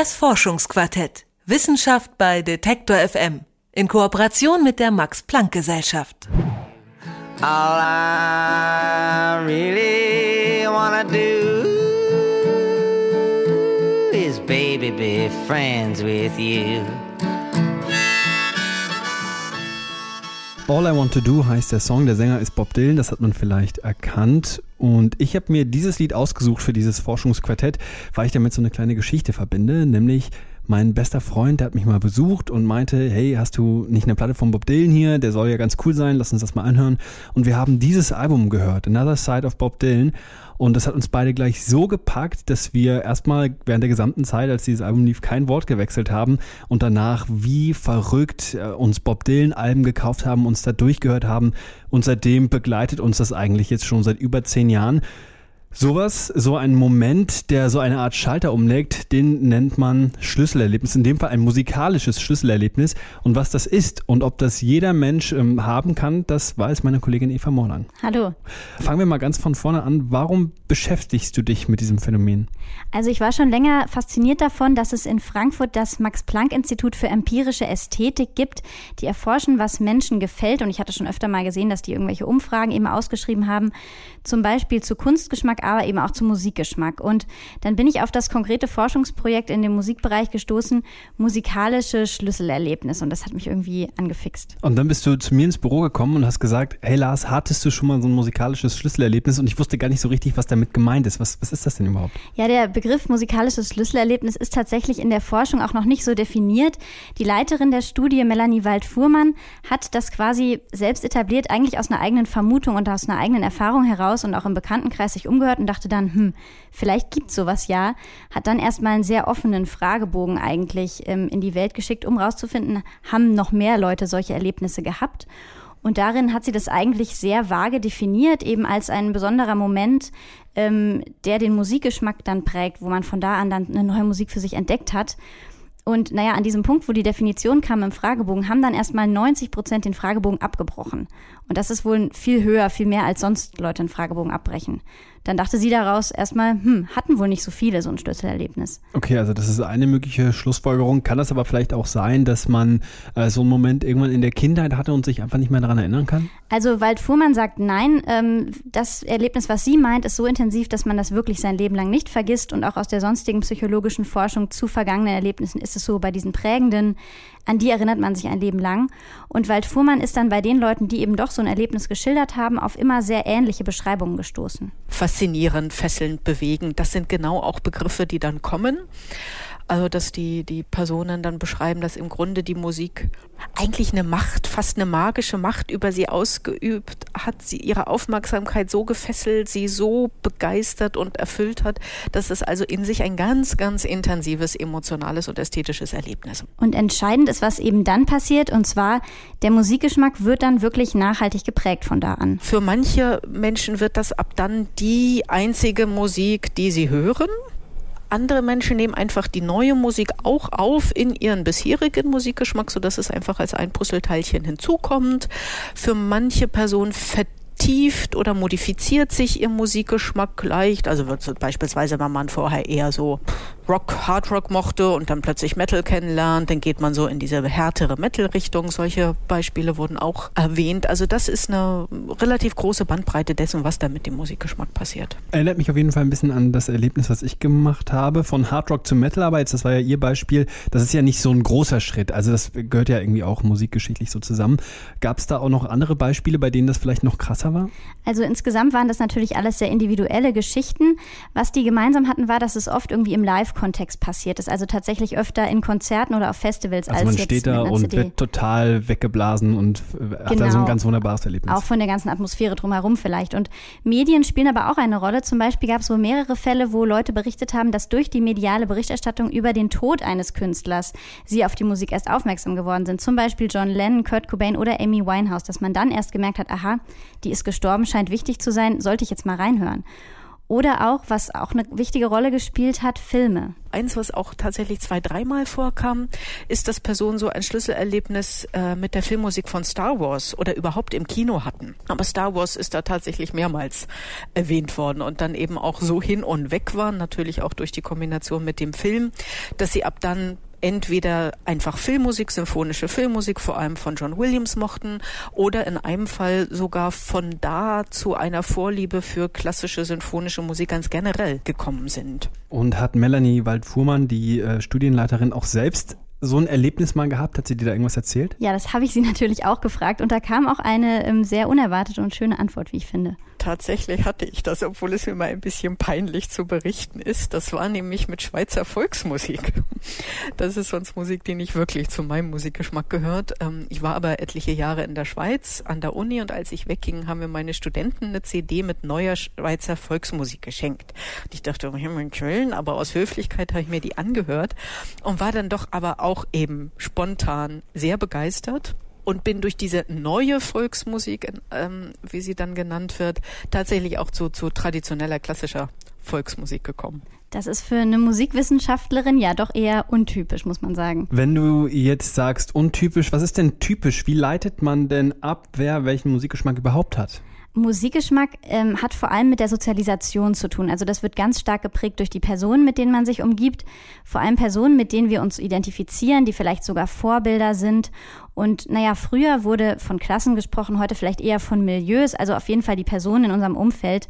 Das Forschungsquartett. Wissenschaft bei Detektor FM. In Kooperation mit der Max-Planck-Gesellschaft. All I really wanna do is baby be friends with you. All I Want to Do heißt der Song. Der Sänger ist Bob Dylan, das hat man vielleicht erkannt. Und ich habe mir dieses Lied ausgesucht für dieses Forschungsquartett, weil ich damit so eine kleine Geschichte verbinde, nämlich mein bester Freund, der hat mich mal besucht und meinte, hey, hast du nicht eine Platte von Bob Dylan hier? Der soll ja ganz cool sein, lass uns das mal anhören. Und wir haben dieses Album gehört, Another Side of Bob Dylan. Und das hat uns beide gleich so gepackt, dass wir erstmal während der gesamten Zeit, als dieses Album lief, kein Wort gewechselt haben und danach wie verrückt äh, uns Bob Dylan Alben gekauft haben, uns da durchgehört haben und seitdem begleitet uns das eigentlich jetzt schon seit über zehn Jahren. Sowas, so ein Moment, der so eine Art Schalter umlegt, den nennt man Schlüsselerlebnis. In dem Fall ein musikalisches Schlüsselerlebnis. Und was das ist und ob das jeder Mensch ähm, haben kann, das weiß meine Kollegin Eva Morlang. Hallo. Fangen wir mal ganz von vorne an. Warum beschäftigst du dich mit diesem Phänomen? Also ich war schon länger fasziniert davon, dass es in Frankfurt das Max-Planck-Institut für empirische Ästhetik gibt, die erforschen, was Menschen gefällt. Und ich hatte schon öfter mal gesehen, dass die irgendwelche Umfragen eben ausgeschrieben haben, zum Beispiel zu Kunstgeschmack aber eben auch zum Musikgeschmack. Und dann bin ich auf das konkrete Forschungsprojekt in dem Musikbereich gestoßen, musikalische Schlüsselerlebnis. Und das hat mich irgendwie angefixt. Und dann bist du zu mir ins Büro gekommen und hast gesagt, hey Lars, hattest du schon mal so ein musikalisches Schlüsselerlebnis? Und ich wusste gar nicht so richtig, was damit gemeint ist. Was, was ist das denn überhaupt? Ja, der Begriff musikalisches Schlüsselerlebnis ist tatsächlich in der Forschung auch noch nicht so definiert. Die Leiterin der Studie, Melanie Wald-Fuhrmann, hat das quasi selbst etabliert, eigentlich aus einer eigenen Vermutung und aus einer eigenen Erfahrung heraus und auch im Bekanntenkreis sich umgehört und dachte dann, hm, vielleicht gibt's sowas ja. Hat dann erstmal einen sehr offenen Fragebogen eigentlich ähm, in die Welt geschickt, um rauszufinden, haben noch mehr Leute solche Erlebnisse gehabt. Und darin hat sie das eigentlich sehr vage definiert, eben als ein besonderer Moment, ähm, der den Musikgeschmack dann prägt, wo man von da an dann eine neue Musik für sich entdeckt hat. Und naja, an diesem Punkt, wo die Definition kam im Fragebogen, haben dann erstmal 90 Prozent den Fragebogen abgebrochen. Und das ist wohl viel höher, viel mehr als sonst Leute einen Fragebogen abbrechen. Dann dachte sie daraus erstmal, hm, hatten wohl nicht so viele so ein Schlüsselerlebnis. Okay, also das ist eine mögliche Schlussfolgerung. Kann das aber vielleicht auch sein, dass man äh, so einen Moment irgendwann in der Kindheit hatte und sich einfach nicht mehr daran erinnern kann? Also Wald Fuhrmann sagt nein. Ähm, das Erlebnis, was sie meint, ist so intensiv, dass man das wirklich sein Leben lang nicht vergisst. Und auch aus der sonstigen psychologischen Forschung zu vergangenen Erlebnissen ist es so, bei diesen prägenden, an die erinnert man sich ein Leben lang. Und Wald Fuhrmann ist dann bei den Leuten, die eben doch so ein Erlebnis geschildert haben, auf immer sehr ähnliche Beschreibungen gestoßen faszinierend, fesselnd, bewegen. Das sind genau auch Begriffe, die dann kommen. Also, dass die, die Personen dann beschreiben, dass im Grunde die Musik eigentlich eine Macht, fast eine magische Macht über sie ausgeübt hat, sie ihre Aufmerksamkeit so gefesselt, sie so begeistert und erfüllt hat, dass es also in sich ein ganz, ganz intensives emotionales und ästhetisches Erlebnis. Und entscheidend ist, was eben dann passiert, und zwar der Musikgeschmack wird dann wirklich nachhaltig geprägt von da an. Für manche Menschen wird das ab dann die einzige Musik, die sie hören andere Menschen nehmen einfach die neue Musik auch auf in ihren bisherigen Musikgeschmack, sodass es einfach als ein Puzzleteilchen hinzukommt. Für manche Personen vertieft oder modifiziert sich ihr Musikgeschmack leicht. Also wird beispielsweise, wenn man vorher eher so Rock, Hard Rock mochte und dann plötzlich Metal kennenlernt, dann geht man so in diese härtere Metal-Richtung. Solche Beispiele wurden auch erwähnt. Also das ist eine relativ große Bandbreite dessen, was da mit dem Musikgeschmack passiert. Erinnert mich auf jeden Fall ein bisschen an das Erlebnis, was ich gemacht habe, von Hard Rock zu Metal, aber jetzt, das war ja Ihr Beispiel, das ist ja nicht so ein großer Schritt. Also das gehört ja irgendwie auch musikgeschichtlich so zusammen. Gab es da auch noch andere Beispiele, bei denen das vielleicht noch krasser war? Also insgesamt waren das natürlich alles sehr individuelle Geschichten. Was die gemeinsam hatten, war, dass es oft irgendwie im Live Live-Kontext passiert ist. Also tatsächlich öfter in Konzerten oder auf Festivals also als man jetzt steht da und CD. wird total weggeblasen und genau. hat da so ein genau. ganz wunderbares Erlebnis. Auch von der ganzen Atmosphäre drumherum vielleicht. Und Medien spielen aber auch eine Rolle. Zum Beispiel gab es wohl mehrere Fälle, wo Leute berichtet haben, dass durch die mediale Berichterstattung über den Tod eines Künstlers sie auf die Musik erst aufmerksam geworden sind. Zum Beispiel John Lennon, Kurt Cobain oder Amy Winehouse, dass man dann erst gemerkt hat, aha, die ist gestorben, scheint wichtig zu sein, sollte ich jetzt mal reinhören. Oder auch, was auch eine wichtige Rolle gespielt hat, Filme. Eins, was auch tatsächlich zwei, dreimal vorkam, ist, dass Personen so ein Schlüsselerlebnis äh, mit der Filmmusik von Star Wars oder überhaupt im Kino hatten. Aber Star Wars ist da tatsächlich mehrmals erwähnt worden und dann eben auch so hin und weg waren, natürlich auch durch die Kombination mit dem Film, dass sie ab dann entweder einfach Filmmusik, symphonische Filmmusik, vor allem von John Williams mochten, oder in einem Fall sogar von da zu einer Vorliebe für klassische symphonische Musik ganz generell gekommen sind. Und hat Melanie Waldfuhrmann, die äh, Studienleiterin, auch selbst so ein Erlebnis mal gehabt? Hat sie dir da irgendwas erzählt? Ja, das habe ich sie natürlich auch gefragt und da kam auch eine ähm, sehr unerwartete und schöne Antwort, wie ich finde. Tatsächlich hatte ich das, obwohl es mir mal ein bisschen peinlich zu berichten ist. Das war nämlich mit Schweizer Volksmusik. Das ist sonst Musik, die nicht wirklich zu meinem Musikgeschmack gehört. Ähm, ich war aber etliche Jahre in der Schweiz an der Uni und als ich wegging, haben mir meine Studenten eine CD mit neuer Schweizer Volksmusik geschenkt. Und ich dachte, hier in Köln, aber aus Höflichkeit habe ich mir die angehört und war dann doch aber auch eben spontan sehr begeistert und bin durch diese neue Volksmusik, ähm, wie sie dann genannt wird, tatsächlich auch zu, zu traditioneller klassischer Volksmusik gekommen. Das ist für eine Musikwissenschaftlerin ja doch eher untypisch, muss man sagen. Wenn du jetzt sagst untypisch, was ist denn typisch? Wie leitet man denn ab, wer welchen Musikgeschmack überhaupt hat? Musikgeschmack ähm, hat vor allem mit der Sozialisation zu tun. Also das wird ganz stark geprägt durch die Personen, mit denen man sich umgibt. Vor allem Personen, mit denen wir uns identifizieren, die vielleicht sogar Vorbilder sind. Und naja, früher wurde von Klassen gesprochen, heute vielleicht eher von Milieus, also auf jeden Fall die Personen in unserem Umfeld.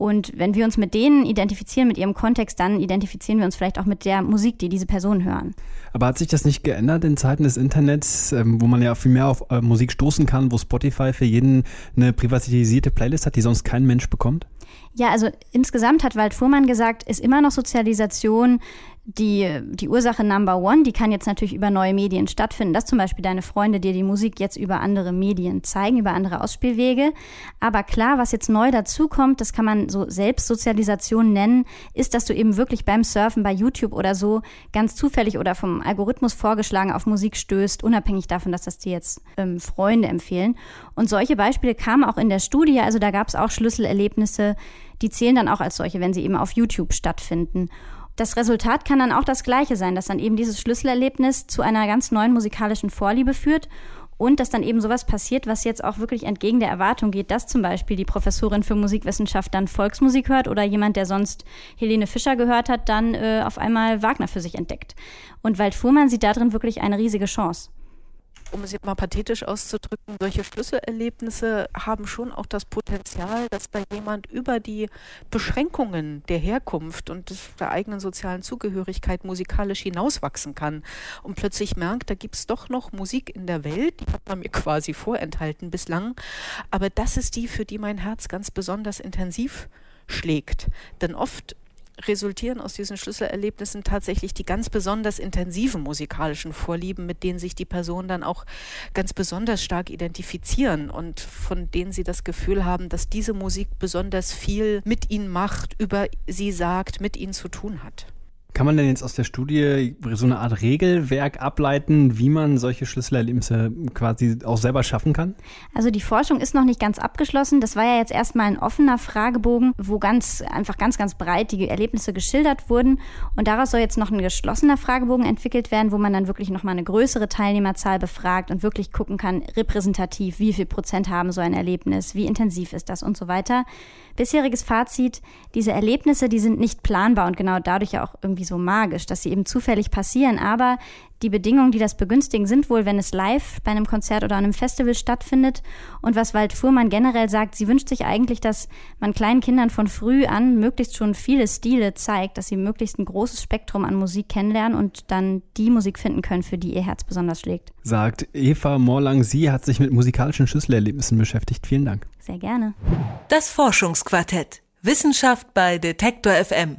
Und wenn wir uns mit denen identifizieren, mit ihrem Kontext, dann identifizieren wir uns vielleicht auch mit der Musik, die diese Personen hören. Aber hat sich das nicht geändert in Zeiten des Internets, ähm, wo man ja viel mehr auf äh, Musik stoßen kann, wo Spotify für jeden eine privatisierte Playlist hat, die sonst kein Mensch bekommt? Ja, also insgesamt hat Wald Fuhrmann gesagt, ist immer noch Sozialisation die, die Ursache Number One, die kann jetzt natürlich über neue Medien stattfinden, dass zum Beispiel deine Freunde dir die Musik jetzt über andere Medien zeigen, über andere Ausspielwege. Aber klar, was jetzt neu dazukommt, das kann man so Selbstsozialisation nennen, ist, dass du eben wirklich beim Surfen bei YouTube oder so ganz zufällig oder vom Algorithmus vorgeschlagen auf Musik stößt, unabhängig davon, dass das dir jetzt ähm, Freunde empfehlen. Und solche Beispiele kamen auch in der Studie, also da gab es auch Schlüsselerlebnisse, die zählen dann auch als solche, wenn sie eben auf YouTube stattfinden. Das Resultat kann dann auch das gleiche sein, dass dann eben dieses Schlüsselerlebnis zu einer ganz neuen musikalischen Vorliebe führt und dass dann eben sowas passiert, was jetzt auch wirklich entgegen der Erwartung geht, dass zum Beispiel die Professorin für Musikwissenschaft dann Volksmusik hört oder jemand, der sonst Helene Fischer gehört hat, dann äh, auf einmal Wagner für sich entdeckt. Und Wald Fuhrmann sieht darin wirklich eine riesige Chance um es jetzt mal pathetisch auszudrücken, solche Schlüsselerlebnisse haben schon auch das Potenzial, dass da jemand über die Beschränkungen der Herkunft und der eigenen sozialen Zugehörigkeit musikalisch hinauswachsen kann und plötzlich merkt, da gibt es doch noch Musik in der Welt, die hat man mir quasi vorenthalten bislang, aber das ist die, für die mein Herz ganz besonders intensiv schlägt. Denn oft resultieren aus diesen Schlüsselerlebnissen tatsächlich die ganz besonders intensiven musikalischen Vorlieben, mit denen sich die Personen dann auch ganz besonders stark identifizieren und von denen sie das Gefühl haben, dass diese Musik besonders viel mit ihnen macht, über sie sagt, mit ihnen zu tun hat. Kann man denn jetzt aus der Studie so eine Art Regelwerk ableiten, wie man solche Schlüsselerlebnisse quasi auch selber schaffen kann? Also die Forschung ist noch nicht ganz abgeschlossen. Das war ja jetzt erstmal ein offener Fragebogen, wo ganz einfach ganz, ganz breit die Erlebnisse geschildert wurden. Und daraus soll jetzt noch ein geschlossener Fragebogen entwickelt werden, wo man dann wirklich nochmal eine größere Teilnehmerzahl befragt und wirklich gucken kann, repräsentativ, wie viel Prozent haben so ein Erlebnis, wie intensiv ist das und so weiter. Bisheriges Fazit, diese Erlebnisse, die sind nicht planbar und genau dadurch ja auch irgendwie so magisch, dass sie eben zufällig passieren. Aber die Bedingungen, die das begünstigen, sind wohl, wenn es live bei einem Konzert oder einem Festival stattfindet. Und was Wald Fuhrmann generell sagt, sie wünscht sich eigentlich, dass man kleinen Kindern von früh an möglichst schon viele Stile zeigt, dass sie möglichst ein großes Spektrum an Musik kennenlernen und dann die Musik finden können, für die ihr Herz besonders schlägt. Sagt Eva Morlang, sie hat sich mit musikalischen Schlüsselerlebnissen beschäftigt. Vielen Dank. Sehr gerne. Das Forschungsquartett. Wissenschaft bei Detektor FM.